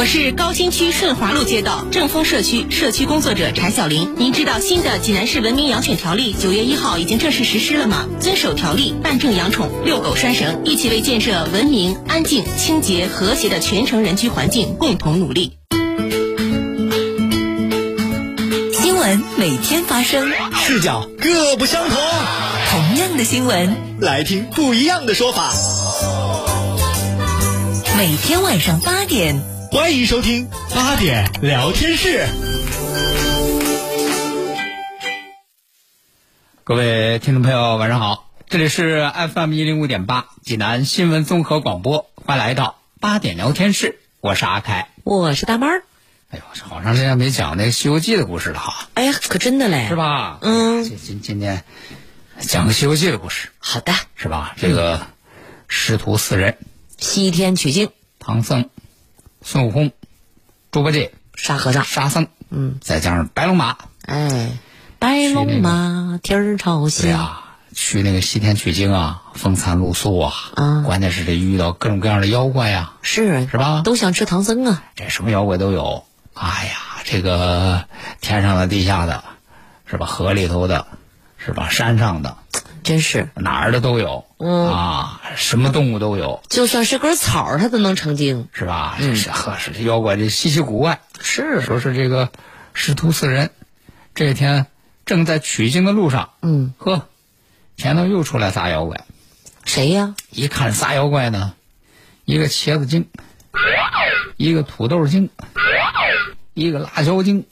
我是高新区顺华路街道正丰社区社区工作者柴小玲。您知道新的济南市文明养犬条例九月一号已经正式实施了吗？遵守条例，办证养宠，遛狗拴绳，一起为建设文明、安静、清洁、和谐的全城人居环境共同努力。新闻每天发生，视角各不相同，同样的新闻，来听不一样的说法。每天晚上八点。欢迎收听八点聊天室。各位听众朋友，晚上好，这里是 FM 一零五点八济南新闻综合广播，欢迎来到八点聊天室，我是阿凯，我是大妹儿。哎呦，好长时间没讲那个《西游记》的故事了哈。哎呀，可真的嘞，是吧？嗯，今今今天讲个《西游记》的故事。好的，是吧？这个师徒四人，西天取经，唐僧。孙悟空、猪八戒、沙和尚、沙僧，嗯，再加上白龙马，哎，白龙马天儿朝西呀，去那个西天取经啊，风餐露宿啊，啊，关键是这遇到各种各样的妖怪呀，是是吧？都想吃唐僧啊，这什么妖怪都有，哎呀，这个天上的、地下的，是吧？河里头的，是吧？山上的。真是。哪儿的都有，嗯。啊，什么动物都有，就算是根草，它都能成精，是吧？这是呵，是这妖怪这稀奇古怪。是。说是这个师徒四人，这天正在取经的路上，嗯，呵，前头又出来仨妖怪，谁呀？一看仨妖怪呢，一个茄子精，一个土豆精，一个辣椒精。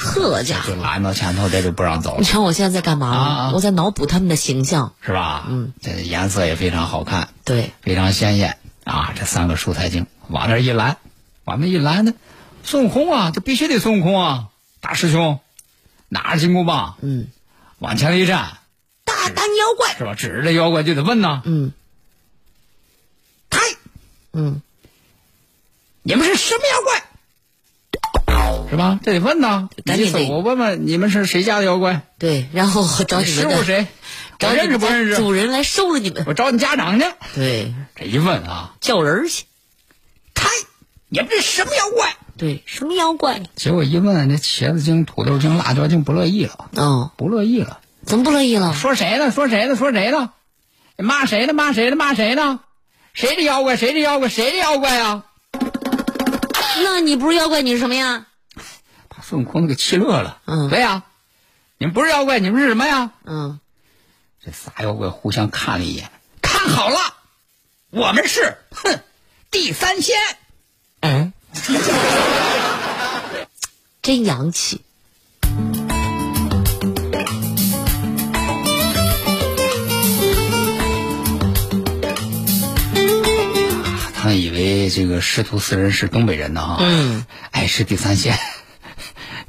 呵家伙，就拦到前头，这就不让走了。你瞧我现在在干嘛？啊我在脑补他们的形象，是吧？嗯，这颜色也非常好看，对，非常鲜艳啊！这三个蔬菜精往那儿一拦，往那一拦呢，孙悟空啊，这必须得孙悟空啊！大师兄拿着金箍棒，嗯，往前一站，大胆妖怪，是吧？指着这妖怪就得问呐，嗯，开，嗯，你们是什么妖怪？是吧？这得问呐，赶紧得我问问你们是谁家的妖怪？对，然后找你们师傅谁？找我认识不认识？主人来收了你们，我找你家长去。对，这一问啊，叫人去，开，你们这什么妖怪？对，什么妖怪？结果一问，这茄子精、土豆精、辣椒精不乐意了，哦，不乐意了，怎么不乐意了？说谁呢？说谁呢？说谁呢？骂谁呢？骂谁呢？骂谁呢？谁的妖怪？谁的妖怪？谁的妖怪啊？那你不是妖怪，你是什么呀？把孙悟空都给气乐了。嗯对呀，你们不是妖怪，你们是什么呀？嗯，这仨妖怪互相看了一眼，看好了，我们是哼地三仙。嗯，真洋气。他们以为这个师徒四人是东北人呢哈，嗯，哎，是地三仙，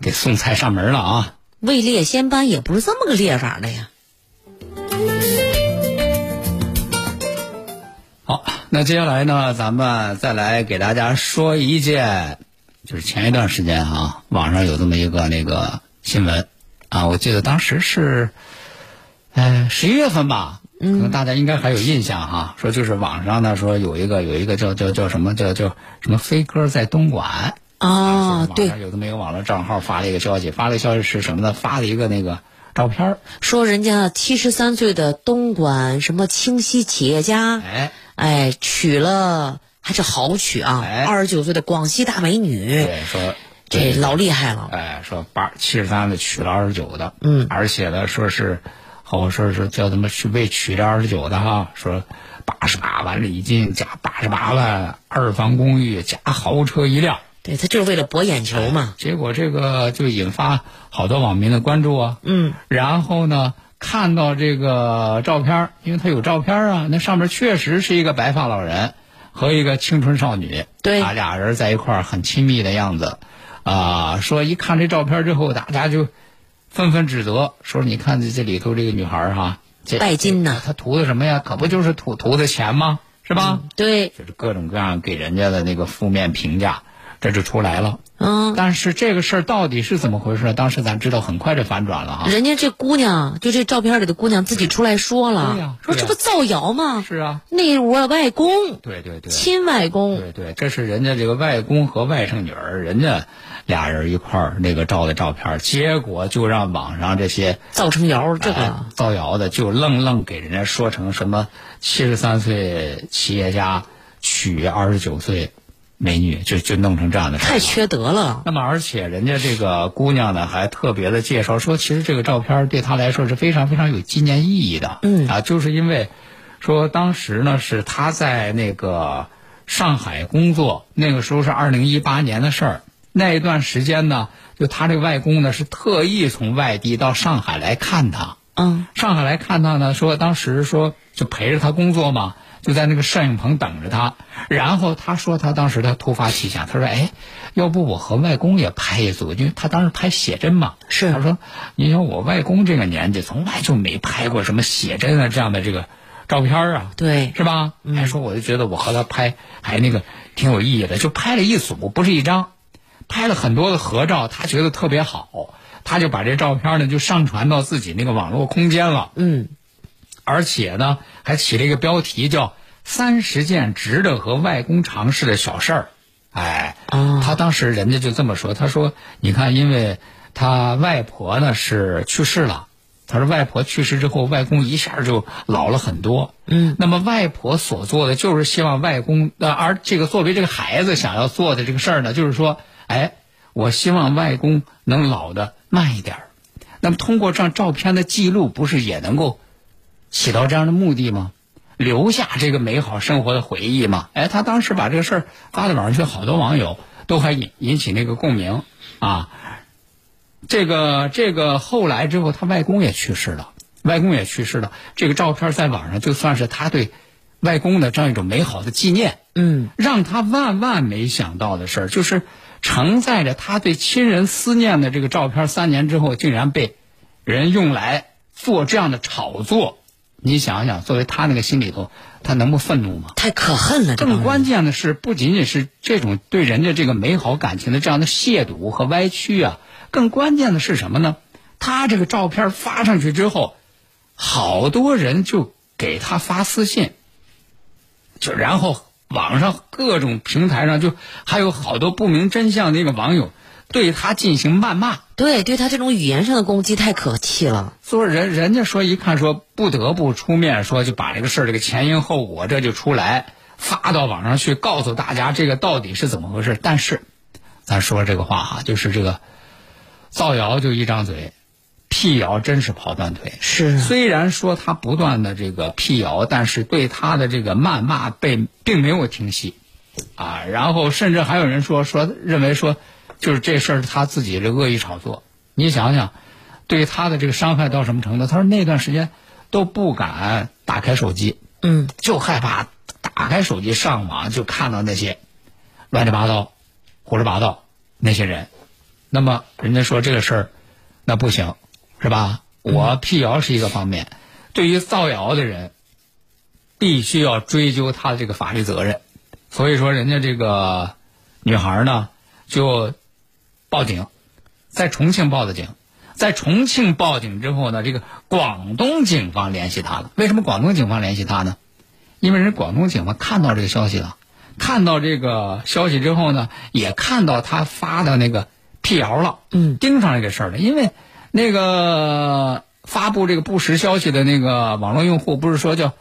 给送菜上门了啊。位列仙班也不是这么个列法的呀。好，那接下来呢，咱们再来给大家说一件，就是前一段时间啊，网上有这么一个那个新闻啊，我记得当时是，呃，十一月份吧，可能大家应该还有印象哈、说就是网上呢说有一个有一个叫叫叫什么叫叫什么飞哥在东莞啊，网对，上有这么一个网络账号发了一个消息，发了一个消息是什么呢？发了一个那个照片说人家七十三岁的东莞什么清溪企业家，哎，哎，娶了还是好娶啊，哎二十九岁的广西大美女，对，说这老厉害了。哎，说八七十三的娶了二十九的，嗯而且呢，说是好说是叫他们去为娶这二十九的哈，说八十八万礼金加八十八万二房公寓加豪车一辆，对他就是为了博眼球嘛。结果这个就引发好多网民的关注啊。嗯，然后呢，看到这个照片，因为他有照片啊，那上面确实是一个白发老人和一个青春少女，对啊，俩人在一块儿很亲密的样子，啊，说一看这照片之后，大家就纷纷指责，说你看这这里头这个女孩儿哈，这拜金呢她图的什么呀？可不就是图图的钱吗？是吧？对，就是各种各样给人家的那个负面评价，这就出来了。嗯，但是这个事儿到底是怎么回事？当时咱知道，很快就反转了哈。人家这姑娘，就这照片里的姑娘自己出来说了，对呀说这不造谣吗？是啊，那我外公，对对对，亲外公，对对，这是人家这个外公和外甥女儿，人家俩人一块儿那个照的照片，结果就让网上这些造成谣，这哎个造谣的就愣愣给人家说成什么七十三岁企业家娶二十九岁美女，就就弄成这样的事太缺德了。那么，而且人家这个姑娘呢，还特别的介绍说，其实这个照片对她来说是非常非常有纪念意义的。嗯啊，就是因为说当时呢是她在那个上海工作，那个时候是二零一八年的事儿。那一段时间呢，就她这个外公呢是特意从外地到上海来看她。嗯，上海来看她呢，说当时说就陪着她工作嘛，就在那个摄影棚等着他。然后他说他当时他突发奇想，他说哎，要不我和外公也拍一组，因为他当时拍写真嘛。是他说，你想我外公这个年纪，从来就没拍过什么写真啊这样的这个照片啊。对，是吧？还说我就觉得我和他拍还那个挺有意义的，就拍了一组，不是一张，拍了很多的合照，他觉得特别好，他就把这照片呢就上传到自己那个网络空间了，嗯，而且呢还起了一个标题叫“三十件值得和外公尝试的小事儿”，哎，哦他当时人家就这么说，他说你看，因为他外婆呢是去世了。他说：“外婆去世之后，外公一下就老了很多。嗯，那么外婆所做的就是希望外公，呃，而这个作为这个孩子想要做的这个事儿呢，就是说，哎，我希望外公能老的慢一点儿。那么通过这张照片的记录，不是也能够起到这样的目的吗？留下这个美好生活的回忆吗？哎，他当时把这个事儿发到网上去，好多网友都还引引起那个共鸣啊。这个这个后来之后，他外公也去世了，外公也去世了。这个照片在网上就算是他对外公的这样一种美好的纪念。嗯，让他万万没想到的事儿，就是承载着他对亲人思念的这个照片，三年之后竟然被人用来做这样的炒作。你想想，作为他那个心里头，他能不愤怒吗？太可恨了，更关键的是，不仅仅是这种对人家这个美好感情的这样的亵渎和歪曲啊，更关键的是什么呢？他这个照片发上去之后，好多人就给他发私信，就然后网上各种平台上就还有好多不明真相的一个网友对他进行谩骂。对对他这种语言上的攻击太可气了。所以人人家说一看说不得不出面说就把这个事儿这个前因后果这就出来发到网上去告诉大家这个到底是怎么回事。但是咱说这个话哈，就是这个造谣就一张嘴，辟谣真是跑断腿。是虽然说他不断的这个辟谣，但是对他的这个谩骂被并没有停息，啊，然后甚至还有人说说认为说就是这事儿他自己的恶意炒作。你想想，对他的这个伤害到什么程度？他说那段时间都不敢打开手机，嗯，就害怕打开手机上网就看到那些乱七八糟、胡说八道那些人。那么人家说这个事儿，那不行，是吧？我辟谣是一个方面，对于造谣的人，必须要追究他的这个法律责任。所以说，人家这个女孩呢，就报警，在重庆报的警。在重庆报警之后呢，这个广东警方联系他了。为什么广东警方联系他呢？因为人广东警方看到这个消息了，看到这个消息之后呢，也看到他发的那个辟谣了，嗯，盯上这个事儿了。因为那个发布这个不实消息的那个网络用户，不是说叫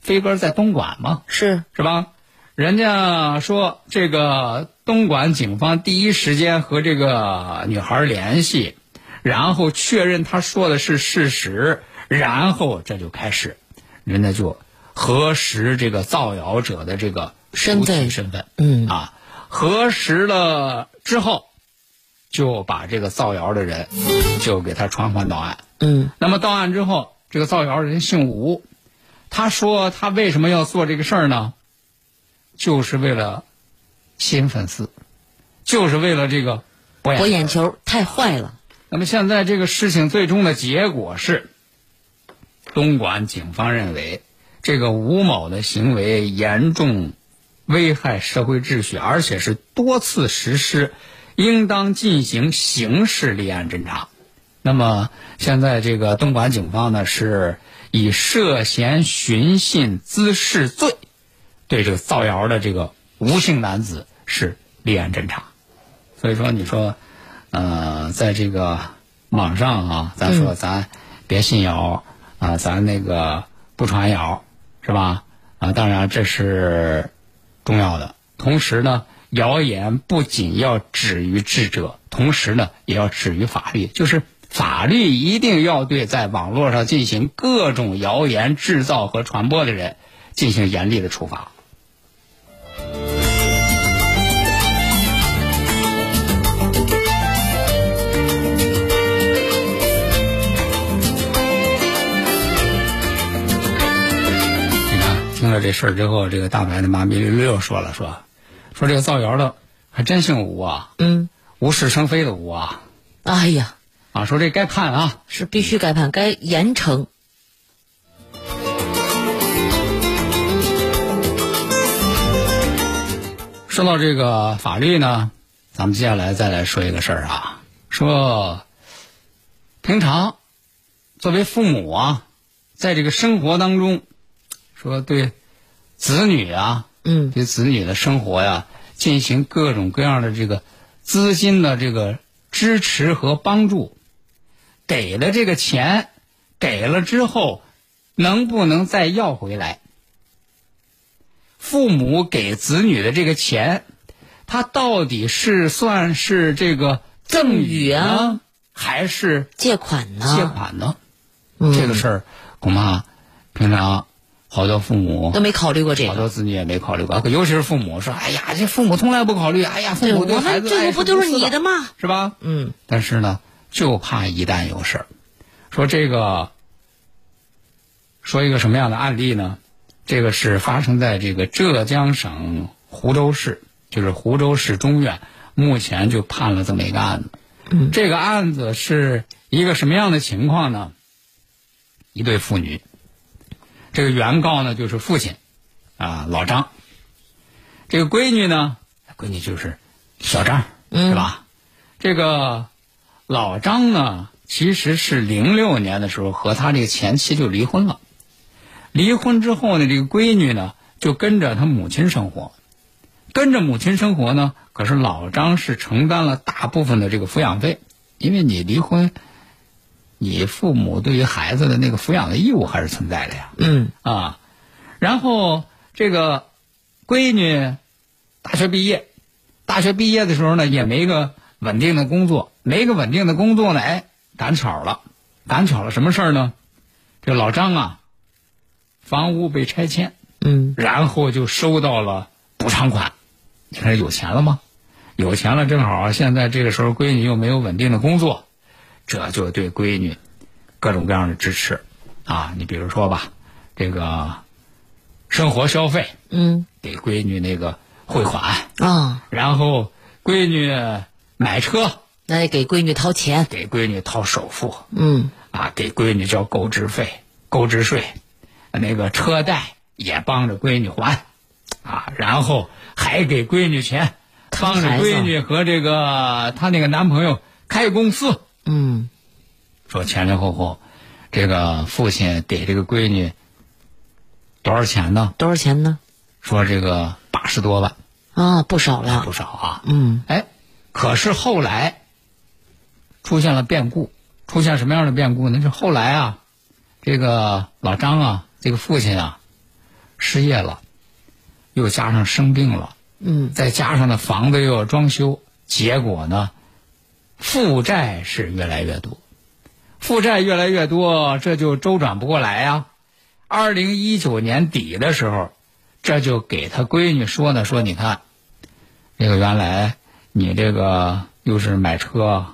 飞哥在东莞吗？是是吧？人家说这个东莞警方第一时间和这个女孩联系，然后确认她说的是事实，然后这就开始，人家就核实这个造谣者的这个身份身份，嗯啊，核实了之后，就把这个造谣的人就给他传唤到案。嗯那么到案之后，这个造谣人姓吴，他说他为什么要做这个事儿呢？就是为了吸引粉丝，就是为了这个博眼球太坏了。那么现在这个事情最终的结果是，东莞警方认为这个吴某的行为严重危害社会秩序，而且是多次实施，应当进行刑事立案侦查。那么现在这个东莞警方呢，是以涉嫌寻衅滋事罪，对这个造谣的这个吴姓男子是立案侦查。所以说，你说，呃，在这个网上啊，咱说咱别信谣啊，咱那个不传谣，是吧？啊，当然这是重要的。同时呢，谣言不仅要止于智者，同时呢，也要止于法律，就是法律一定要对在网络上进行各种谣言制造和传播的人进行严厉的处罚。了这事儿之后，这个大白的妈咪六六说了，说说这个造谣的还真姓吴啊，嗯，无事生非的吴啊，哎呀，啊，说这该判啊。是必须该判，该严惩。说到这个法律呢，咱们接下来再来说一个事儿啊，说平常作为父母啊，在这个生活当中，说对子女啊，嗯，对子女的生活呀，进行各种各样的这个资金的这个支持和帮助，给了这个钱，给了之后，能不能再要回来？父母给子女的这个钱，他到底是算是这个赠与啊，还是借款呢？借款呢？嗯这个事儿恐怕平常好多父母都没考虑过这个。好多子女也没考虑过，尤其是父母说：“哎呀，这父母从来不考虑，哎呀，父，母对我孩子不都是你的吗？吗？是吧？”嗯，但是呢，就怕一旦有事儿，说这个，说一个什么样的案例呢？这个是发生在这个浙江省湖州市，就是湖州市中院，目前就判了这么一个案子。嗯这个案子是一个什么样的情况呢？一对父女，这个原告呢就是父亲，啊老张，这个闺女呢，闺女就是小张，是吧？这个老张呢，其实是零六年的时候和他这个前妻就离婚了。离婚之后呢，这个闺女呢就跟着他母亲生活，跟着母亲生活呢，可是老张是承担了大部分的这个抚养费，因为你离婚，你父母对于孩子的那个抚养的义务还是存在的呀。嗯啊，然后这个闺女大学毕业，大学毕业的时候呢，也没个稳定的工作，没个稳定的工作呢，哎，赶巧了，赶巧了什么事儿呢？这老张啊，房屋被拆迁，嗯，然后就收到了补偿款。你看有钱了吗？有钱了，正好现在这个时候闺女又没有稳定的工作，这就对闺女各种各样的支持啊。你比如说吧，这个生活消费嗯给闺女那个汇款，啊，然后闺女买车那得给闺女掏钱。给闺女掏首付嗯啊，给闺女交购置费、购置税，那个车贷也帮着闺女还啊，然后还给闺女钱，帮着闺女和这个她那个男朋友开公司。嗯说前前后后，这个父亲给这个闺女多少钱呢？多少钱呢？说这个八十多万，啊，不少了不。少啊。嗯哎，可是后来出现了变故，出现什么样的变故呢？就后来啊，这个老张啊，这个父亲啊，失业了，又加上生病了，嗯再加上呢房子又要装修，结果呢，负债是越来越多，负债越来越多，这就周转不过来呀、二零一九年底的时候，这就给他闺女说呢，说你看，这个原来你这个又是买车，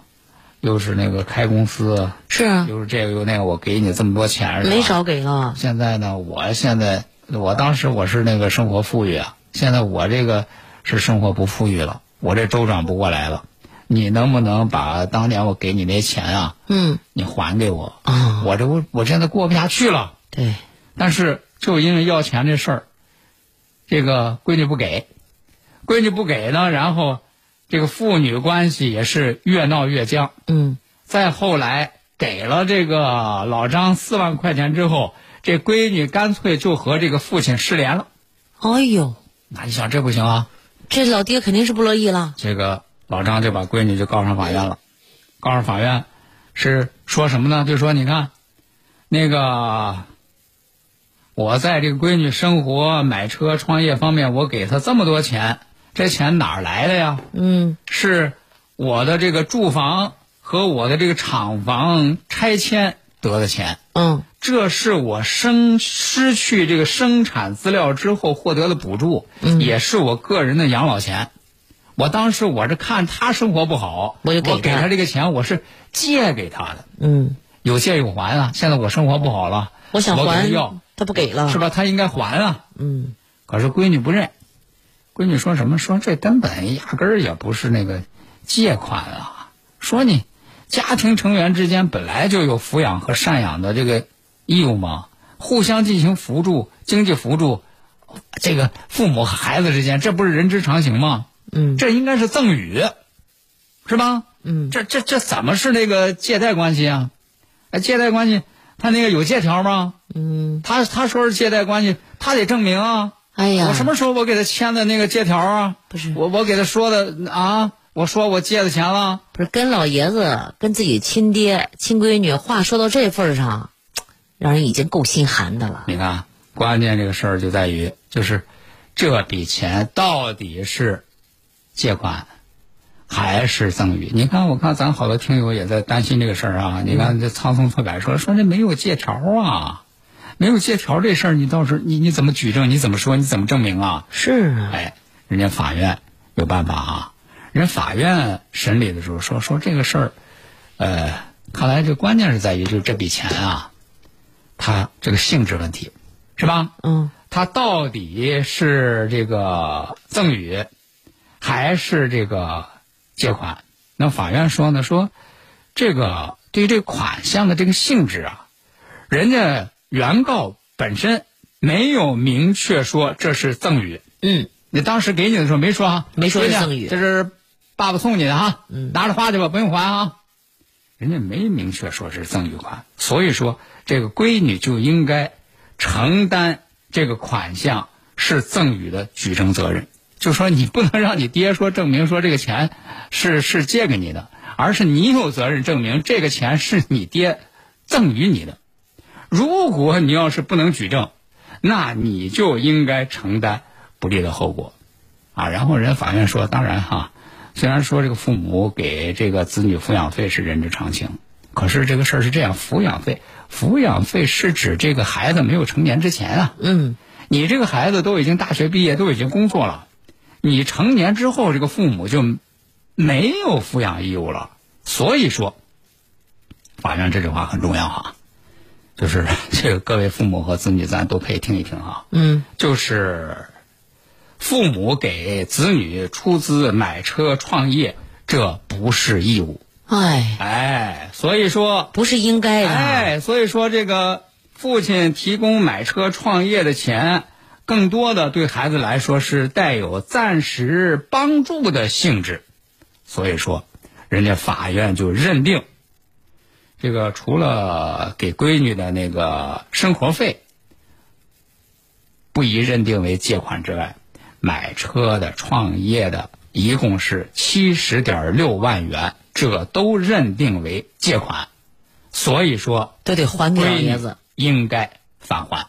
又是那个开公司，是啊，又是这个又那个，我给你这么多钱，没少给了。现在呢，我现在我当时我是那个生活富裕啊，现在我这个是生活不富裕了，我这周转不过来了，你能不能把当年我给你那钱啊，嗯，你还给我？啊我这我我现在过不下去了。对，但是就因为要钱这事儿，这个闺女不给，闺女不给呢，然后这个父女关系也是越闹越僵。嗯，再后来给了这个老张四万块钱之后，这闺女干脆就和这个父亲失联了。哎呦，那你想这不行啊？这老爹肯定是不乐意了。这个老张就把闺女就告上法院了，告上法院是说什么呢？就说你看，那个我在这个闺女生活、买车、创业方面，我给她这么多钱，这钱哪儿来的呀？嗯，是我的这个住房和我的这个厂房拆迁得的钱。嗯，这是我生失去这个生产资料之后获得的补助，也是我个人的养老钱。我当时我是看他生活不好，我就给他给他这个钱，我是借给他的，嗯，有借有还啊。现在我生活不好了，我想还要，他不给了，是？吧？他应该还啊。嗯，可是闺女不认，闺女说什么？说这根本压根儿也不是那个借款啊，说你家庭成员之间本来就有抚养和赡养的这个义务嘛，互相进行扶助、经济扶助，这个父母和孩子之间，这不是人之常情吗？嗯，这应该是赠与，是吧？嗯，这这这怎么是那个借贷关系啊？哎，借贷关系他那个有借条吗？嗯，他他说是借贷关系，他得证明啊。哎呀，我什么时候我给他签的那个借条啊？不是我我给他说的啊，我说我借的钱了。不是跟老爷子跟自己亲爹亲闺女话说到这份上，让人已经够心寒的了。你看，关键这个事儿就在于，就是这笔钱到底是借款还是赠与？你看，我看咱好多听友也在担心这个事儿啊。你看这苍松错改说说这没有借条啊，没有借条这事儿，你到时候你你怎么举证？你怎么说？你怎么证明啊？是啊，哎，人家法院有办法啊。人法院审理的时候说说这个事儿，呃，看来这关键是在于就是这笔钱啊，它这个性质问题，是吧？嗯，它到底是这个赠与，还是这个借款？那法院说呢，说这个对于这个款项的这个性质啊，人家原告本身没有明确说这是赠与。嗯，你当时给你的时候没说啊，没说是赠与这是爸爸送你的哈，嗯拿着花去吧，不用还啊。人家没明确说是赠与款，所以说这个闺女就应该承担这个款项是赠与的举证责任。就说你不能让你爹说证明说这个钱是是借给你的，而是你有责任证明这个钱是你爹赠与你的。如果你要是不能举证，那你就应该承担不利的后果，啊。然后人法院说，当然哈，虽然说这个父母给这个子女抚养费是人之常情，可是这个事儿是这样，抚养费，抚养费是指这个孩子没有成年之前啊，嗯，你这个孩子都已经大学毕业，都已经工作了，你成年之后，这个父母就没有抚养义务了。所以说，法院这句话很重要哈，就是 这个各位父母和子女，咱都可以听一听啊。嗯，就是父母给子女出资买车创业，这不是义务。哎，哎，所以说，不是应该的。哎，所以说这个父亲提供买车创业的钱，更多的对孩子来说是带有暂时帮助的性质。所以说，人家法院就认定，这个除了给闺女的那个生活费不宜认定为借款之外，买车的、创业的，一共是七十点六万元，这都认定为借款。所以说，都得还给老爷子。应该返还。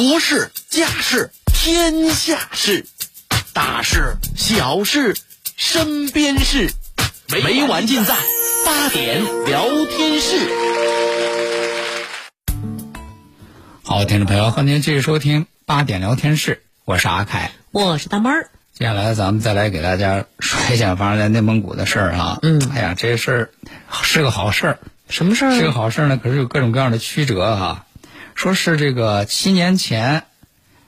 国事、家事、天下事，大事、小事、身边事，每晚尽在八点聊天室。好，听众朋友，欢迎您继续收听八点聊天室，我是阿凯。我是大妹儿。接下来咱们再来给大家说一下发生在内蒙古的事儿啊。嗯哎呀，这事儿是个好事儿，什么事儿？是个好事儿呢，可是有各种各样的曲折哈、说是这个七年前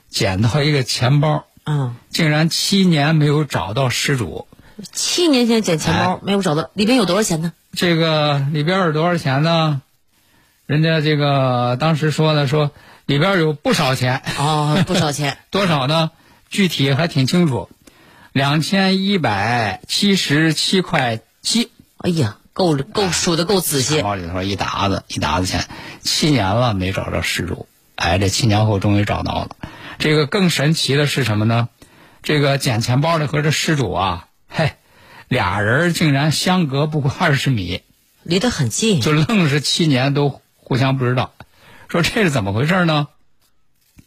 捡到一个钱包，嗯，竟然七年没有找到失主。七年前捡钱包、哎没有找到，里边有多少钱呢？这个里边有多少钱呢？人家这个当时说的，说里边有不少钱，哦，不少钱。多少呢？具体还挺清楚，两千一百七十七块七。哎呀，够够数的够仔细钱。包里头一沓子一沓子钱，七年了没找着失主，哎，这七年后终于找到了。这个更神奇的是什么呢？这个捡钱包的和这失主啊，嘿，俩人竟然相隔不过二十米，离得很近。就愣是七年都互相不知道。说这是怎么回事呢？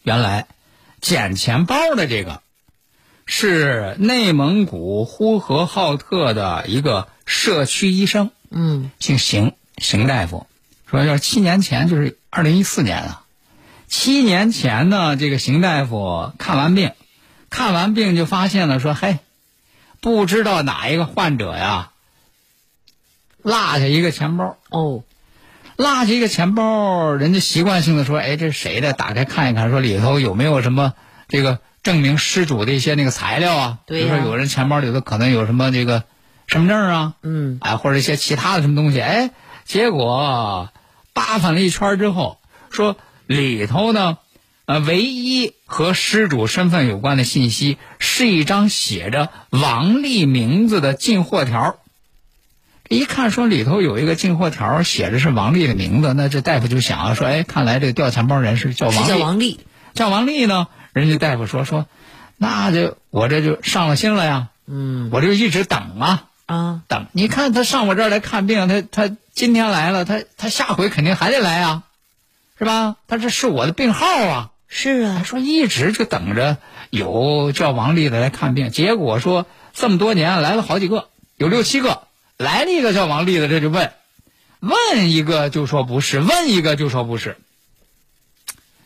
原来捡钱包的这个是内蒙古呼和浩特的一个社区医生。嗯，姓邢，邢大夫，说要是七年前，就是二零一四年啊，七年前呢，这个邢大夫看完病，看完病就发现了，说嘿，不知道哪一个患者呀，落下一个钱包，哦，落下一个钱包，人家习惯性的说，哎，这是谁的？打开看一看，说里头有没有什么这个证明失主的一些那个材料啊？比如说有人钱包里头可能有什么这个身份证啊，嗯，哎，或者一些其他的什么东西，哎，结果扒翻了一圈之后，说里头呢，呃，唯一和失主身份有关的信息是一张写着王丽名字的进货条。一看说里头有一个进货条，写着是王丽的名字，那这大夫就想啊，说，哎，看来这个掉钱包人是叫王丽，王丽。叫王丽呢，人家大夫说说，那就我这就上了心了呀，嗯我就一直等啊。啊，等，你看他上我这儿来看病，他他今天来了，他他下回肯定还得来啊，是吧？他这是我的病号啊。是啊，他说一直就等着有叫王丽的来看病，结果说这么多年来了好几个，有六七个，来了一个叫王丽的，这就问，问一个就说不是，问一个就说不是，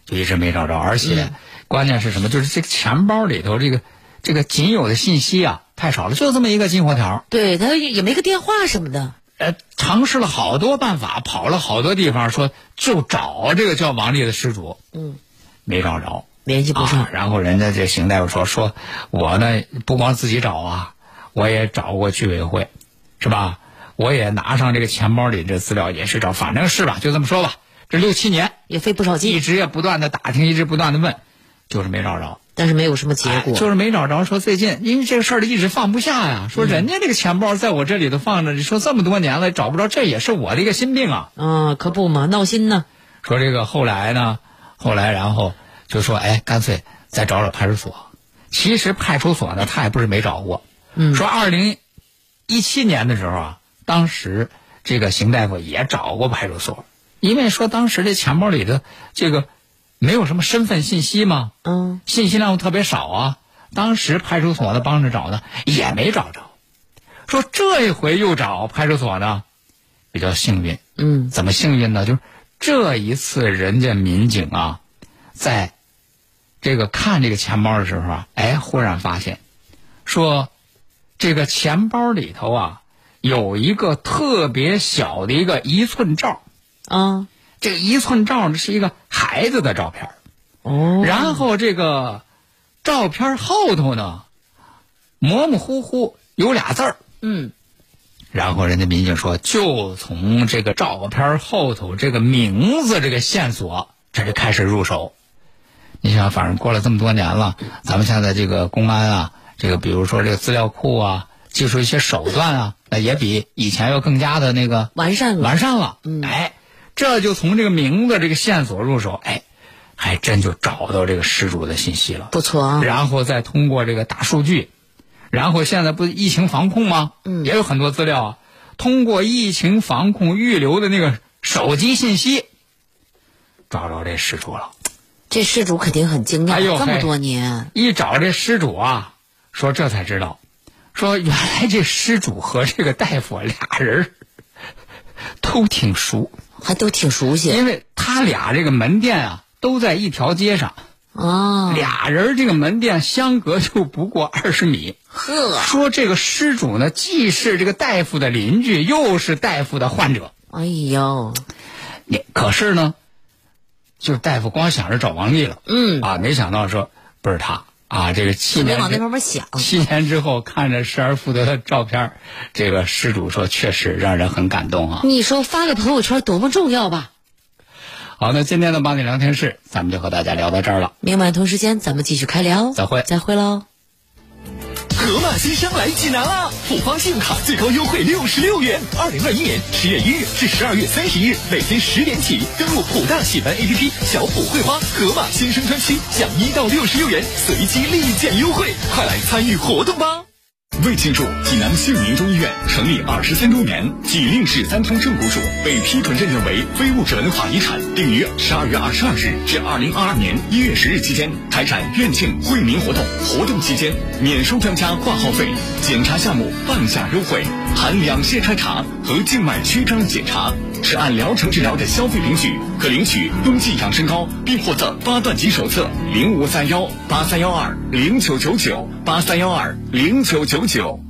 就一直没找着，而且关键是什么？就是这个钱包里头这个这个仅有的信息啊太少了，就这么一个进货条。对他也也没个电话什么的。呃，尝试了好多办法，跑了好多地方，说就找这个叫王丽的失主，嗯，没找着，联系不上。啊。然后人家这邢大夫说，说我呢不光自己找啊，我也找过居委会，是吧？我也拿上这个钱包里这资料也是找，反正是吧，就这么说吧。这六七年也费不少劲一，直也不断的打听，一直不断的问，就是没找着。但是没有什么结果。哎就是没找着。说最近因为这个事儿一直放不下呀，说嗯人家这个钱包在我这里头放着，你说这么多年了找不着，这也是我的一个心病啊。嗯，可不嘛，闹心呢。说这个后来呢，后来然后就说，哎，干脆再找找派出所。其实派出所呢，他也不是没找过。嗯说二零一七年的时候啊，当时这个邢大夫也找过派出所，因为说当时这钱包里的这个没有什么身份信息吗，嗯，信息量特别少啊。当时派出所的帮着找的，也没找着。说这一回又找派出所的，比较幸运。嗯，怎么幸运呢？就是这一次人家民警啊，在这个看这个钱包的时候啊，哎，忽然发现，说这个钱包里头啊有一个特别小的一个一寸照，啊，这个一寸照呢是一个孩子的照片儿，哦，然后这个照片后头呢模模糊糊有俩字儿。嗯，然后人家民警说，就从这个照片后头这个名字这个线索，这就开始入手。你想，反正过了这么多年了，咱们现在这个公安啊，这个比如说这个资料库啊，技术一些手段啊，那也比以前要更加的那个完善了。完善了。嗯哎，这就从这个名字这个线索入手，哎，还真就找到这个失主的信息了。不错啊。然后再通过这个大数据，然后现在不是疫情防控吗？嗯也有很多资料啊，通过疫情防控预留的那个手机信息，找着这失主了。这失主肯定很惊讶，哎呦这么多年，一找这失主啊，说这才知道，说原来这失主和这个大夫俩人儿 都挺熟，还都挺熟悉因为他俩这个门店啊都在一条街上，啊。俩人这个门店相隔就不过二十米。呵，说这个失主呢，既是这个大夫的邻居，又是大夫的患者。哎呦，你可是呢，就是大夫光想着找王丽了，嗯，啊，没想到说不是他啊，这个七年往那方面想。七年之后看着失而复得的照片，这个失主说确实让人很感动啊。你说发个朋友圈多么重要吧？好，那今天的八点聊天室，咱们就和大家聊到这儿了。明晚同时间咱们继续开聊，再会再会喽。盒马新生来济南啦！浦发信用卡最高优惠六十六元，二零二一年十月一日至十二月三十日，每天十点起登录浦大喜玩 APP，小浦汇花盒马新生专区享一到六十六元随机立减优惠，快来参与活动吧！为庆祝济南杏林中医院成立二十三周年，济令市三通正骨属被批准认定为非物质文化遗产，定于十二月二十二日至二零二二年一月十日期间开展院庆惠民活动。活动期间免收专家挂号费，检查项目半价优惠，含两线筛查和静脉曲张检查。是按疗程治疗的消费领取，可领取冬季养生膏，并获赠八段锦手册零五三幺八三幺二零九九九八三幺二零九九九。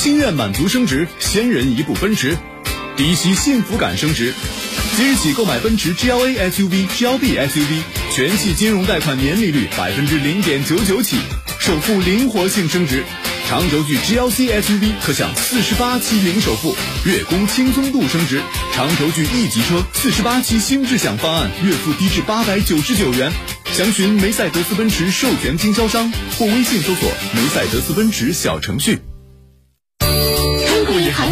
心愿满足升值，先人一步奔驰，低息幸福感升值。即日起购买奔驰 GLA SUV、GLB SUV，全系金融贷款年利率百分之零点九九起，首付灵活性升值。长轴距 GLC SUV 可享四十八期零首付，月供轻松度升值。长轴距 E 级车四十八期新智享方案，月付低至八百九十九元。详询梅赛德斯奔驰授权经销商或微信搜索梅赛德斯奔驰小程序。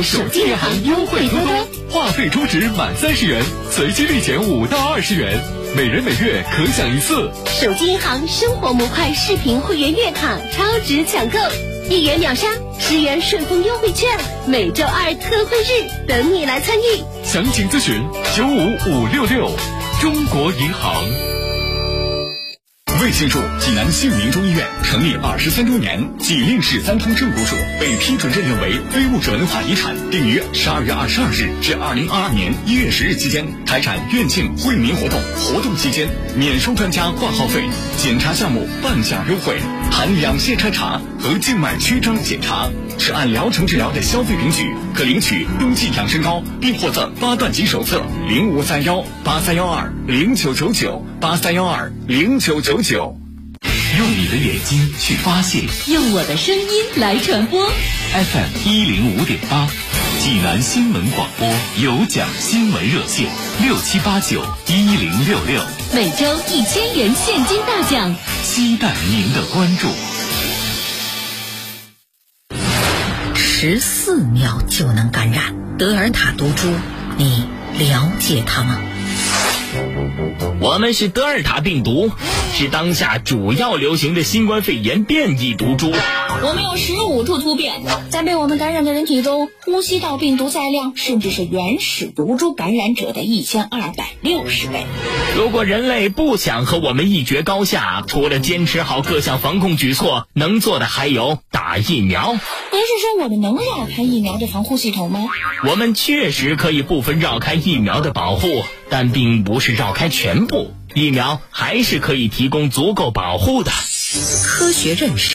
手机银行优惠多多，话费充值满三十元，随机立减五到二十元，每人每月可享一次。手机银行生活模块视频会员月卡超值抢购，一元秒杀，十元顺丰优惠券，每周二特惠日等你来参与。详情咨询九五五六六，中国银行。为庆祝济南杏民中医院成立二十三周年，济令市三通正骨属被批准认证为非物质文化遗产，定于十二月二十二日至二零二二年一月十日期间开展院庆惠民活动。活动期间免收专家挂号费，检查项目半价优惠，含两线筛查和静脉曲张检查。是按疗程治疗的消费凭据，可领取冬季养生膏，并获赠八段锦手册零五三幺八三幺二零九九九八三幺二零九九九。用你的眼睛去发现用我的声音来传播。FM 一零五点八，济南新闻广播有奖新闻热线六七八九一零六六，每周一千元现金大奖。期待您的关注。十四秒就能感染德尔塔毒株，你了解它吗？我们是德尔塔病毒，是当下主要流行的新冠肺炎变异毒株。我们有十五处突变，在被我们感染的人体中，呼吸道病毒载量甚至是原始毒株感染者的一千二百六十倍。如果人类不想和我们一决高下，除了坚持好各项防控举措，能做的还有打疫苗。您是说我们能绕开疫苗的防护系统吗？我们确实可以部分绕开疫苗的保护，但并不是绕开全部。疫苗还是可以提供足够保护的。科学认识。